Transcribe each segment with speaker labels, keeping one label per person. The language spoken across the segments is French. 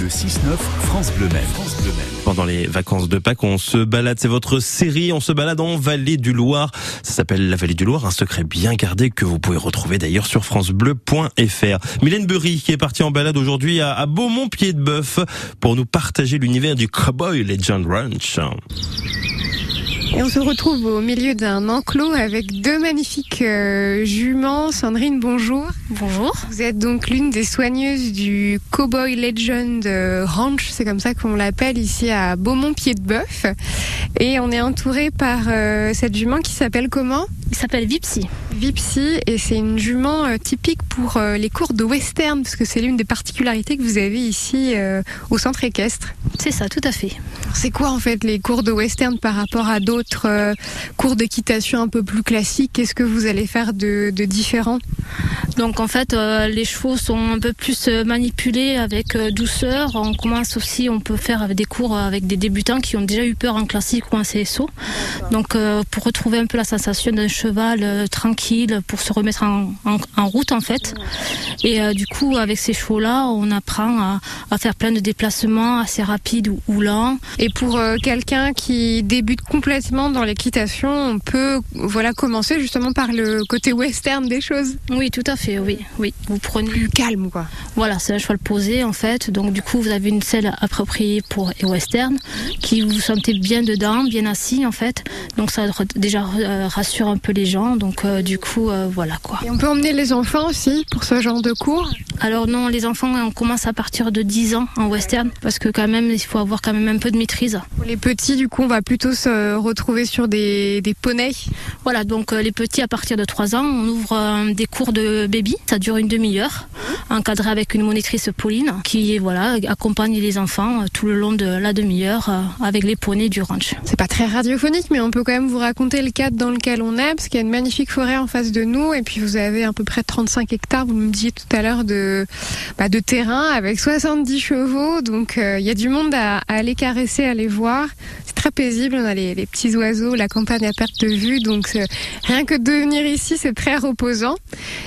Speaker 1: Le 6-9, France Bleu Maine.
Speaker 2: Pendant les vacances de Pâques, on se balade, c'est votre série, on se balade en Vallée du Loir. Ça s'appelle la Vallée du Loir, un secret bien gardé que vous pouvez retrouver d'ailleurs sur francebleu.fr. Mylène Burry qui est partie en balade aujourd'hui à, à Beaumont-Pied de Bœuf pour nous partager l'univers du Cowboy Legend Ranch.
Speaker 3: Et on se retrouve au milieu d'un enclos avec deux magnifiques euh, juments. Sandrine, bonjour.
Speaker 4: Bonjour.
Speaker 3: Vous êtes donc l'une des soigneuses du Cowboy Legend euh, Ranch, c'est comme ça qu'on l'appelle ici à Beaumont-Pied de Bœuf. Et on est entouré par euh, cette jument qui s'appelle comment?
Speaker 4: Il s'appelle Vipsy.
Speaker 3: Vipsy et c'est une jument euh, typique pour euh, les cours de western parce que c'est l'une des particularités que vous avez ici euh, au centre équestre.
Speaker 4: C'est ça, tout à fait.
Speaker 3: C'est quoi en fait les cours de western par rapport à d'autres cours d'équitation un peu plus classiques? Qu'est-ce que vous allez faire de, de différent?
Speaker 4: Donc en fait, les chevaux sont un peu plus manipulés avec douceur. On commence aussi, on peut faire des cours avec des débutants qui ont déjà eu peur en classique ou en CSO. Donc pour retrouver un peu la sensation d'un cheval euh, tranquille, pour se remettre en, en- en route en fait. Et euh, du coup, avec ces chevaux-là, on apprend à, à faire plein de déplacements assez rapides ou, ou lents.
Speaker 3: Et pour euh, quelqu'un qui débute complètement dans l'équitation, on peut voilà commencer justement par le côté western des choses,
Speaker 4: Oui, tout à fait, oui, oui. Vous prenez
Speaker 3: plus calme quoi.
Speaker 4: Voilà, c'est un cheval posé en fait. Donc du coup, vous avez une selle appropriée pour et western, qui vous sentez bien dedans, bien assis en fait. Donc ça déjà rassure un peu les gens. Donc euh, du coup, euh, voilà quoi.
Speaker 3: On peut emmener les enfants aussi pour ce genre de cours?
Speaker 4: Alors non, les enfants, on commence à partir de 10 ans en western parce que quand même, il faut avoir quand même un peu de maîtrise.
Speaker 3: Pour les petits, du coup, on va plutôt se retrouver sur des, des poneys.
Speaker 4: Voilà, donc euh, les petits à partir de 3 ans, on ouvre euh, des cours de baby. Ça dure une demi-heure, encadré avec une monitrice Pauline qui voilà accompagne les enfants euh, tout le long de la demi-heure avec les poneys du ranch.
Speaker 3: C'est pas très radiophonique, mais on peut quand même vous raconter le cadre dans lequel on est, parce qu'il y a une magnifique forêt en face de nous, et puis vous avez à peu près 35 hectares, vous me disiez tout à l'heure, de, bah, de terrain avec 70 chevaux, donc euh, il y a du monde à, à aller caresser, à aller voir. C'est très paisible, on a les, les petits oiseaux, la campagne à perte de vue, donc rien que de venir ici, c'est très reposant.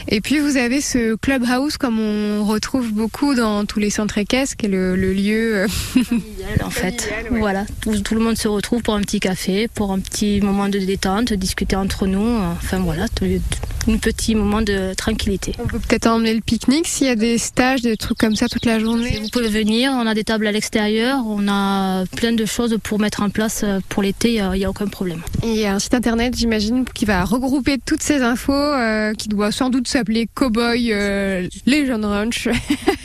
Speaker 3: Et puis vous avez ce clubhouse, comme on retrouve beaucoup dans tous les centres équestres, qui est le, le lieu... euh,
Speaker 4: en fait.
Speaker 3: Familial, ouais.
Speaker 4: Voilà, tout, tout le monde se retrouve pour un petit café, pour un petit moment de détente, discuter entre nous. Enfin voilà, tout- un petit moment de tranquillité.
Speaker 3: On peut peut-être emmener le pique-nique s'il y a des stages, des trucs comme ça toute la journée.
Speaker 4: Vous pouvez venir, on a des tables à l'extérieur, on a plein de choses pour mettre en place euh, pour l'été, il n'y a aucun problème.
Speaker 3: Et il y a un site internet, j'imagine, qui va regrouper toutes ces infos, euh, qui doit sans doute s'appeler Cowboy euh, Legend Ranch,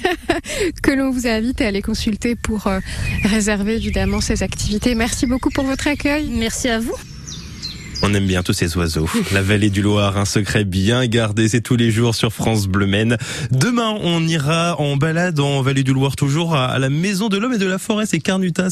Speaker 3: que l'on vous invite à aller consulter pour euh, réserver évidemment ces activités. Merci beaucoup pour votre accueil.
Speaker 4: Merci à vous.
Speaker 2: On aime bien tous ces oiseaux. La vallée du Loir, un secret bien gardé, c'est tous les jours sur France Bleu Maine. Demain, on ira en balade en vallée du Loir toujours à à la maison de l'homme et de la forêt, c'est Carnutas.